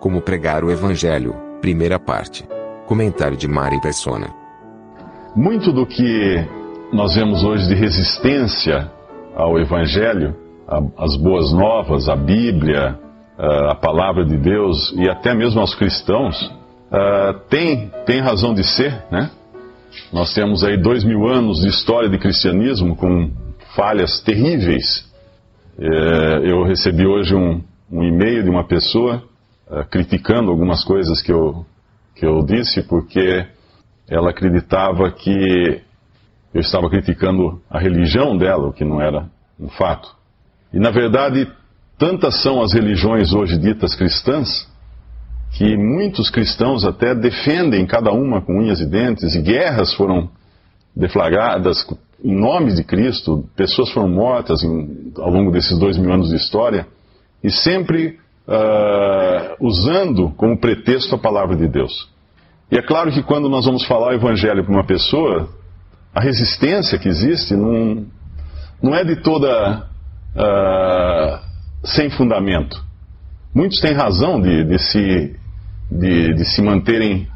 Como pregar o evangelho, primeira parte. Comentário de Mari Persona. Muito do que nós vemos hoje de resistência ao evangelho, as boas novas, a Bíblia, a palavra de Deus e até mesmo aos cristãos, tem, tem razão de ser, né? Nós temos aí dois mil anos de história de cristianismo com falhas terríveis. Eh, eu recebi hoje um, um e-mail de uma pessoa ah, criticando algumas coisas que eu, que eu disse, porque ela acreditava que eu estava criticando a religião dela, o que não era um fato. E na verdade, tantas são as religiões hoje ditas cristãs, que muitos cristãos até defendem cada uma com unhas e dentes, e guerras foram deflagradas em nome de Cristo, pessoas foram mortas em- ao longo desses dois mil anos de história, e sempre ah, usando como pretexto a palavra de Deus. E é claro que quando nós vamos falar o evangelho para uma pessoa, a resistência que existe não, não é de toda ah, sem fundamento. Muitos têm razão de, de se, de, de se manterem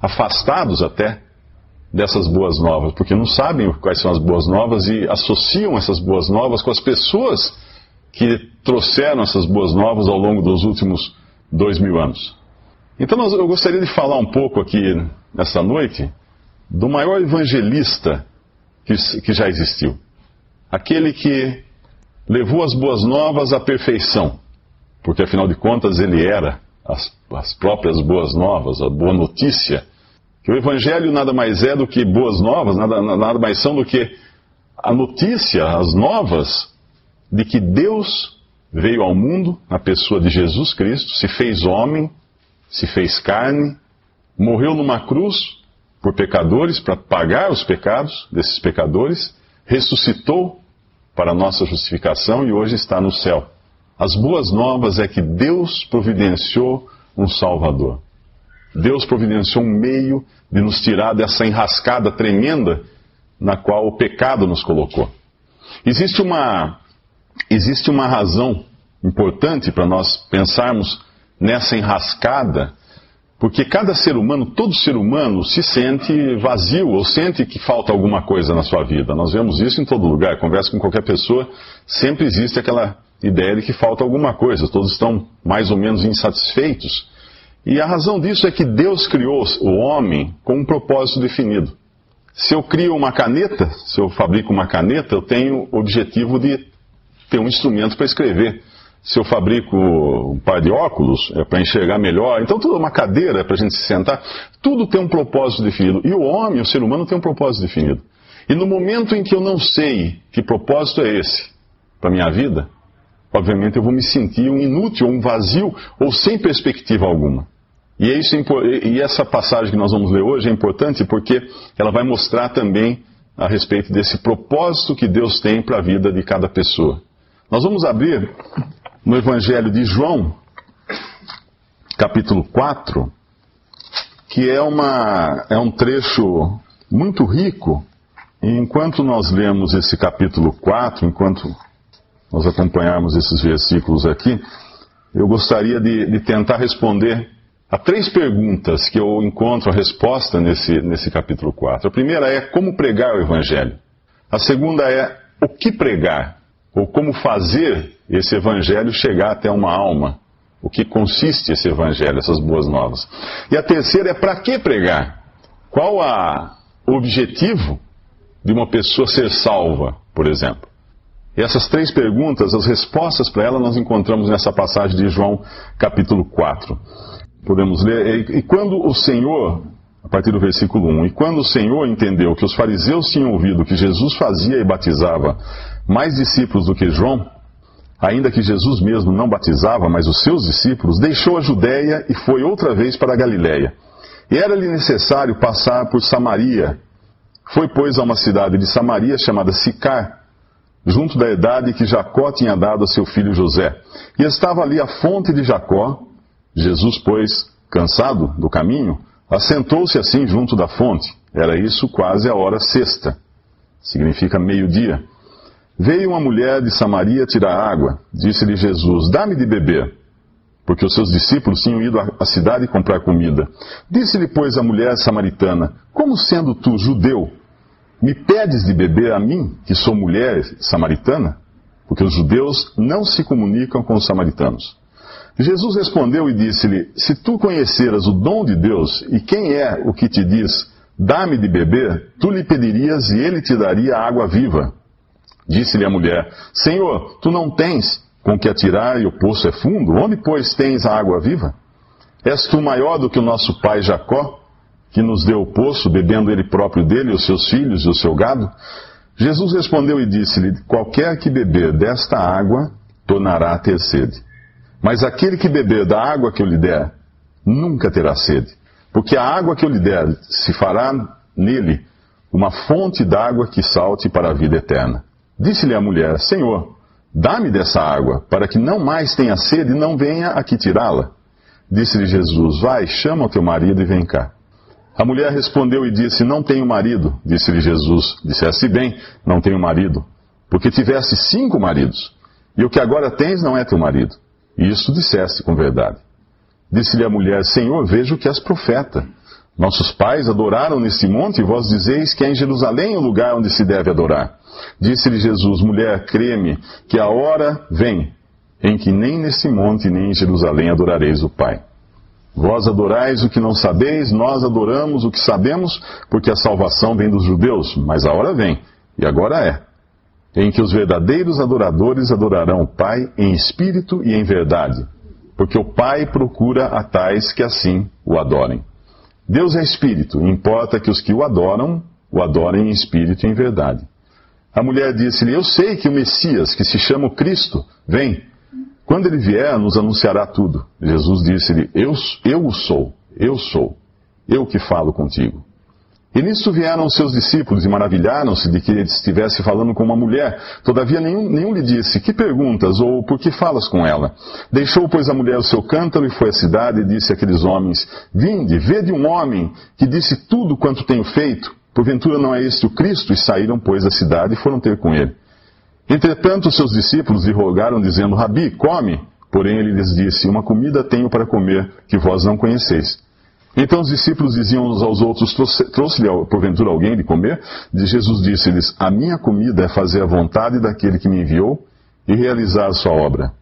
afastados até dessas boas novas, porque não sabem quais são as boas novas e associam essas boas novas com as pessoas que trouxeram essas boas novas ao longo dos últimos dois mil anos. Então eu gostaria de falar um pouco aqui nessa noite do maior evangelista que, que já existiu. Aquele que levou as boas novas à perfeição, porque afinal de contas ele era as, as próprias boas novas, a boa notícia. Que o evangelho nada mais é do que boas novas, nada, nada mais são do que a notícia, as novas de que Deus veio ao mundo na pessoa de Jesus Cristo, se fez homem, se fez carne, morreu numa cruz por pecadores, para pagar os pecados desses pecadores, ressuscitou para nossa justificação e hoje está no céu. As boas novas é que Deus providenciou um Salvador. Deus providenciou um meio de nos tirar dessa enrascada tremenda na qual o pecado nos colocou. Existe uma, existe uma razão importante para nós pensarmos nessa enrascada, porque cada ser humano, todo ser humano, se sente vazio ou sente que falta alguma coisa na sua vida. Nós vemos isso em todo lugar. Conversa com qualquer pessoa, sempre existe aquela ideia de que falta alguma coisa. Todos estão mais ou menos insatisfeitos. E a razão disso é que Deus criou o homem com um propósito definido. Se eu crio uma caneta, se eu fabrico uma caneta, eu tenho o objetivo de ter um instrumento para escrever. Se eu fabrico um par de óculos, é para enxergar melhor. Então, tudo é uma cadeira para a gente se sentar. Tudo tem um propósito definido. E o homem, o ser humano, tem um propósito definido. E no momento em que eu não sei que propósito é esse para minha vida, obviamente eu vou me sentir um inútil, um vazio ou sem perspectiva alguma. E, é isso, e essa passagem que nós vamos ler hoje é importante porque ela vai mostrar também a respeito desse propósito que Deus tem para a vida de cada pessoa. Nós vamos abrir no Evangelho de João, capítulo 4, que é, uma, é um trecho muito rico. E enquanto nós lemos esse capítulo 4, enquanto nós acompanharmos esses versículos aqui, eu gostaria de, de tentar responder Há três perguntas que eu encontro a resposta nesse, nesse capítulo 4. A primeira é como pregar o Evangelho. A segunda é o que pregar, ou como fazer esse Evangelho chegar até uma alma. O que consiste esse Evangelho, essas boas novas. E a terceira é para que pregar? Qual a, o objetivo de uma pessoa ser salva, por exemplo? E essas três perguntas, as respostas para elas nós encontramos nessa passagem de João, capítulo 4 podemos ler. E, e, quando o Senhor, a partir do versículo 1, e quando o Senhor entendeu que os fariseus tinham ouvido que Jesus fazia e batizava mais discípulos do que João, ainda que Jesus mesmo não batizava, mas os seus discípulos, deixou a Judéia e foi outra vez para a Galiléia. E era-lhe necessário passar por Samaria. Foi, pois, a uma cidade de Samaria chamada Sicar, junto da idade que Jacó tinha dado a seu filho José. E estava ali a fonte de Jacó. Jesus, pois, cansado do caminho, assentou-se assim junto da fonte. Era isso quase a hora sexta. Significa meio-dia. Veio uma mulher de Samaria tirar água. Disse-lhe Jesus: Dá-me de beber. Porque os seus discípulos tinham ido à cidade comprar comida. Disse-lhe, pois, a mulher samaritana: Como sendo tu judeu, me pedes de beber a mim, que sou mulher samaritana? Porque os judeus não se comunicam com os samaritanos. Jesus respondeu e disse-lhe: Se tu conheceras o dom de Deus e quem é o que te diz, dá-me de beber, tu lhe pedirias e ele te daria água viva. Disse-lhe a mulher: Senhor, tu não tens com que atirar e o poço é fundo? Onde, pois, tens a água viva? És tu maior do que o nosso pai Jacó, que nos deu o poço, bebendo ele próprio dele, os seus filhos e o seu gado? Jesus respondeu e disse-lhe: Qualquer que beber desta água tornará a ter sede. Mas aquele que beber da água que eu lhe der, nunca terá sede. Porque a água que eu lhe der se fará nele uma fonte d'água que salte para a vida eterna. Disse-lhe a mulher: Senhor, dá-me dessa água, para que não mais tenha sede e não venha aqui tirá-la. Disse-lhe Jesus: Vai, chama o teu marido e vem cá. A mulher respondeu e disse: Não tenho marido. Disse-lhe Jesus: Disseste bem, não tenho marido, porque tiveste cinco maridos, e o que agora tens não é teu marido. E isso disseste com verdade. Disse-lhe a mulher: Senhor, vejo que és profeta. Nossos pais adoraram nesse monte, e vós dizeis que é em Jerusalém o lugar onde se deve adorar. Disse-lhe Jesus: Mulher, crê-me, que a hora vem em que nem nesse monte nem em Jerusalém adorareis o Pai. Vós adorais o que não sabeis, nós adoramos o que sabemos, porque a salvação vem dos judeus, mas a hora vem, e agora é, em que os verdadeiros adoradores adorarão o Pai em espírito e em verdade, porque o Pai procura a tais que assim o adorem. Deus é espírito, importa que os que o adoram o adorem em espírito e em verdade. A mulher disse-lhe: Eu sei que o Messias, que se chama Cristo, vem. Quando ele vier, nos anunciará tudo. Jesus disse-lhe: eu, eu o sou, eu sou, eu que falo contigo. E nisso vieram seus discípulos e maravilharam-se de que ele estivesse falando com uma mulher. Todavia nenhum, nenhum lhe disse, que perguntas ou por que falas com ela? Deixou, pois, a mulher o seu cântaro e foi à cidade e disse àqueles homens, Vinde, vede um homem que disse tudo quanto tenho feito. Porventura não é este o Cristo? E saíram, pois, da cidade e foram ter com ele. Entretanto, seus discípulos lhe rogaram, dizendo, Rabi, come. Porém ele lhes disse, uma comida tenho para comer que vós não conheceis. Então os discípulos diziam uns aos outros: Trouxe-lhe porventura alguém de comer? E Jesus disse-lhes: A minha comida é fazer a vontade daquele que me enviou e realizar sua obra.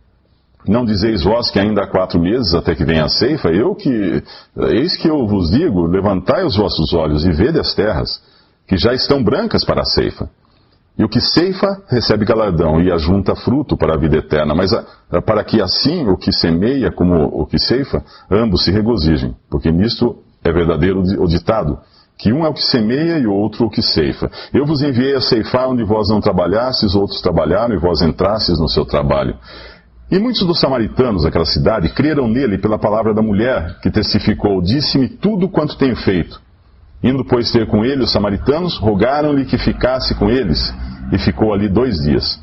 Não dizeis vós que ainda há quatro meses até que venha a ceifa? Eu que, eis que eu vos digo: levantai os vossos olhos e vede as terras, que já estão brancas para a ceifa. E o que ceifa recebe galardão e ajunta fruto para a vida eterna, mas a, a, para que assim o que semeia como o que ceifa, ambos se regozijem, porque nisto é verdadeiro o ditado, que um é o que semeia e o outro o que ceifa. Eu vos enviei a ceifar onde vós não trabalhastes, outros trabalharam e vós entrastes no seu trabalho. E muitos dos samaritanos daquela cidade creram nele pela palavra da mulher, que testificou: Disse-me tudo quanto tenho feito. Indo, pois, ter com ele os samaritanos, rogaram-lhe que ficasse com eles, e ficou ali dois dias.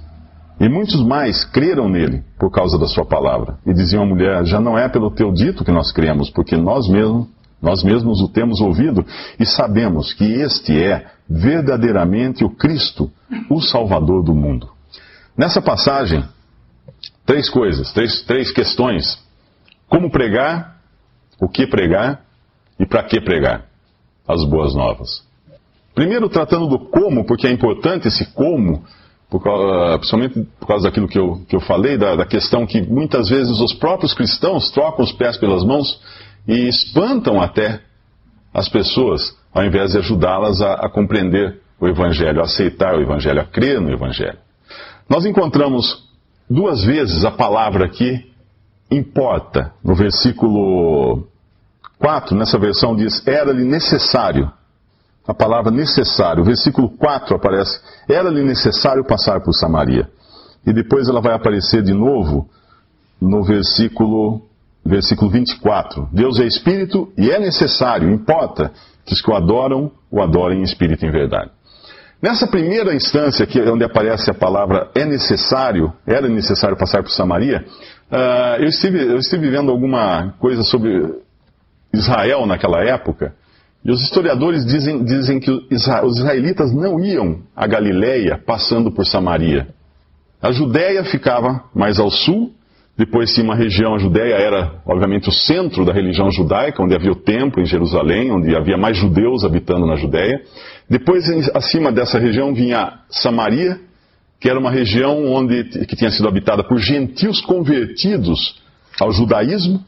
E muitos mais creram nele por causa da sua palavra. E diziam à mulher: Já não é pelo teu dito que nós cremos, porque nós mesmos, nós mesmos o temos ouvido e sabemos que este é verdadeiramente o Cristo, o Salvador do mundo. Nessa passagem, três coisas, três, três questões: como pregar, o que pregar e para que pregar as boas novas. Primeiro, tratando do como, porque é importante esse como, por causa, principalmente por causa daquilo que eu, que eu falei, da, da questão que muitas vezes os próprios cristãos trocam os pés pelas mãos e espantam até as pessoas, ao invés de ajudá-las a, a compreender o Evangelho, a aceitar o Evangelho, a crer no Evangelho. Nós encontramos duas vezes a palavra aqui, importa, no versículo 4, nessa versão, diz: Era-lhe necessário. A palavra necessário. O versículo 4 aparece: Era-lhe necessário passar por Samaria. e depois ela vai aparecer de novo no versículo, versículo 24. Deus é espírito e é necessário, importa, que os que o adoram, o adorem em espírito e em verdade. Nessa primeira instância, que é onde aparece a palavra é necessário, era necessário passar por Samaria, uh, eu, estive, eu estive vendo alguma coisa sobre Israel naquela época, e os historiadores dizem, dizem que os israelitas não iam a Galileia passando por Samaria. A Judéia ficava mais ao sul, depois tinha uma região, a Judéia era, obviamente, o centro da religião judaica, onde havia o templo em Jerusalém, onde havia mais judeus habitando na Judéia. Depois, acima dessa região, vinha Samaria, que era uma região onde, que tinha sido habitada por gentios convertidos ao judaísmo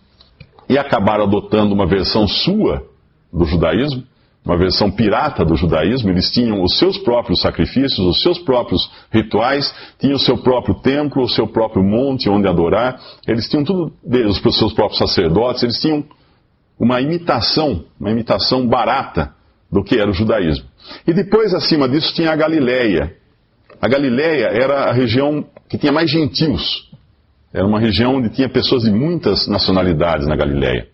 e acabaram adotando uma versão sua do judaísmo, uma versão pirata do judaísmo. Eles tinham os seus próprios sacrifícios, os seus próprios rituais, tinham o seu próprio templo, o seu próprio monte onde adorar. Eles tinham tudo deles, os seus próprios sacerdotes. Eles tinham uma imitação, uma imitação barata do que era o judaísmo. E depois, acima disso, tinha a Galileia. A Galileia era a região que tinha mais gentios. Era uma região onde tinha pessoas de muitas nacionalidades na Galileia.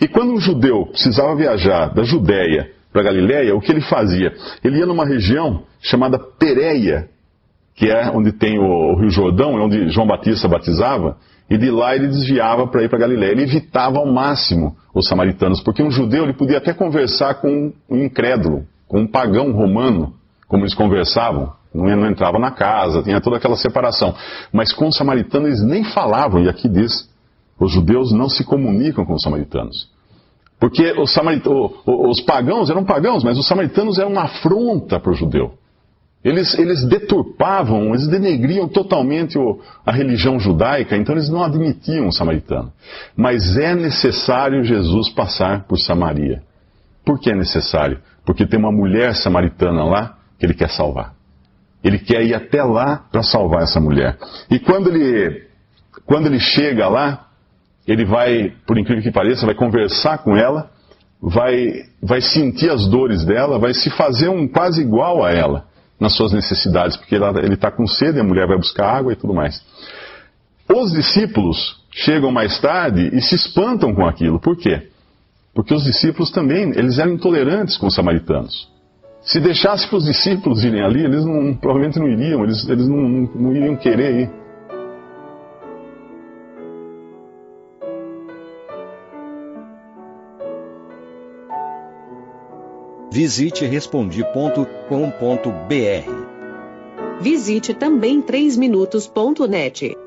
E quando um judeu precisava viajar da Judéia para Galiléia, o que ele fazia? Ele ia numa região chamada Pereia, que é onde tem o, Rio Jordão, é onde João Batista batizava, e de lá ele desviava para ir para Galiléia. Ele evitava ao máximo os samaritanos, porque um judeu ele podia até conversar com um incrédulo, com um pagão romano, como eles conversavam. Não, não entrava na casa, tinha toda aquela separação. Mas com os samaritanos eles nem falavam, e aqui diz os judeus não se comunicam com os samaritanos. Porque os, samarit... os pagãos eram pagãos, mas os samaritanos eram uma afronta para o judeu. Eles, eles deturpavam, eles denegriam totalmente o, a religião judaica, então eles não admitiam o samaritano. Mas é necessário Jesus passar por Samaria. Por que é necessário? Porque tem uma mulher samaritana lá que ele quer salvar. Ele quer ir até lá para salvar essa mulher. E quando ele, quando ele chega lá, ele vai, por incrível que pareça, vai conversar com ela, vai, vai sentir as dores dela, vai se fazer um quase igual a ela nas suas necessidades, porque ela, ele está com sede, a mulher vai buscar água e tudo mais. Os discípulos chegam mais tarde e se espantam com aquilo. Por quê? Porque os discípulos também, eles eram intolerantes com os samaritanos. Se deixasse para os discípulos irem ali, eles não, provavelmente não iriam, eles, eles não, não, não iriam querer ir. Visite respondi.com.br. Visite também 3minutos.net.